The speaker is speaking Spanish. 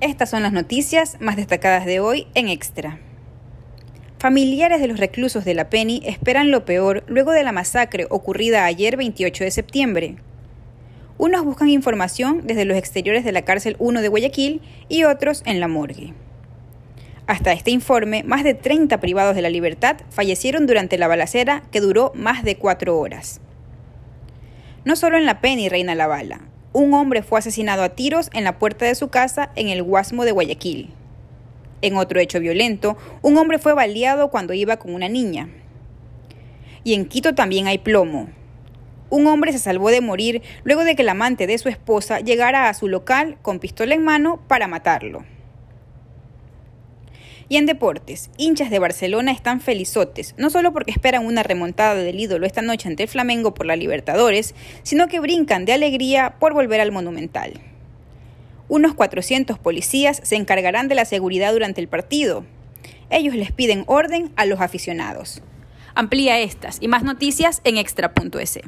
Estas son las noticias más destacadas de hoy en Extra. Familiares de los reclusos de la Penny esperan lo peor luego de la masacre ocurrida ayer 28 de septiembre. Unos buscan información desde los exteriores de la cárcel 1 de Guayaquil y otros en la morgue. Hasta este informe, más de 30 privados de la libertad fallecieron durante la balacera que duró más de cuatro horas. No solo en la Penny reina la bala, un hombre fue asesinado a tiros en la puerta de su casa en el Guasmo de Guayaquil. En otro hecho violento, un hombre fue baleado cuando iba con una niña. Y en Quito también hay plomo. Un hombre se salvó de morir luego de que el amante de su esposa llegara a su local con pistola en mano para matarlo. Y en deportes, hinchas de Barcelona están felizotes, no solo porque esperan una remontada del ídolo esta noche ante el Flamengo por la Libertadores, sino que brincan de alegría por volver al Monumental. Unos 400 policías se encargarán de la seguridad durante el partido. Ellos les piden orden a los aficionados. Amplía estas y más noticias en extra.es.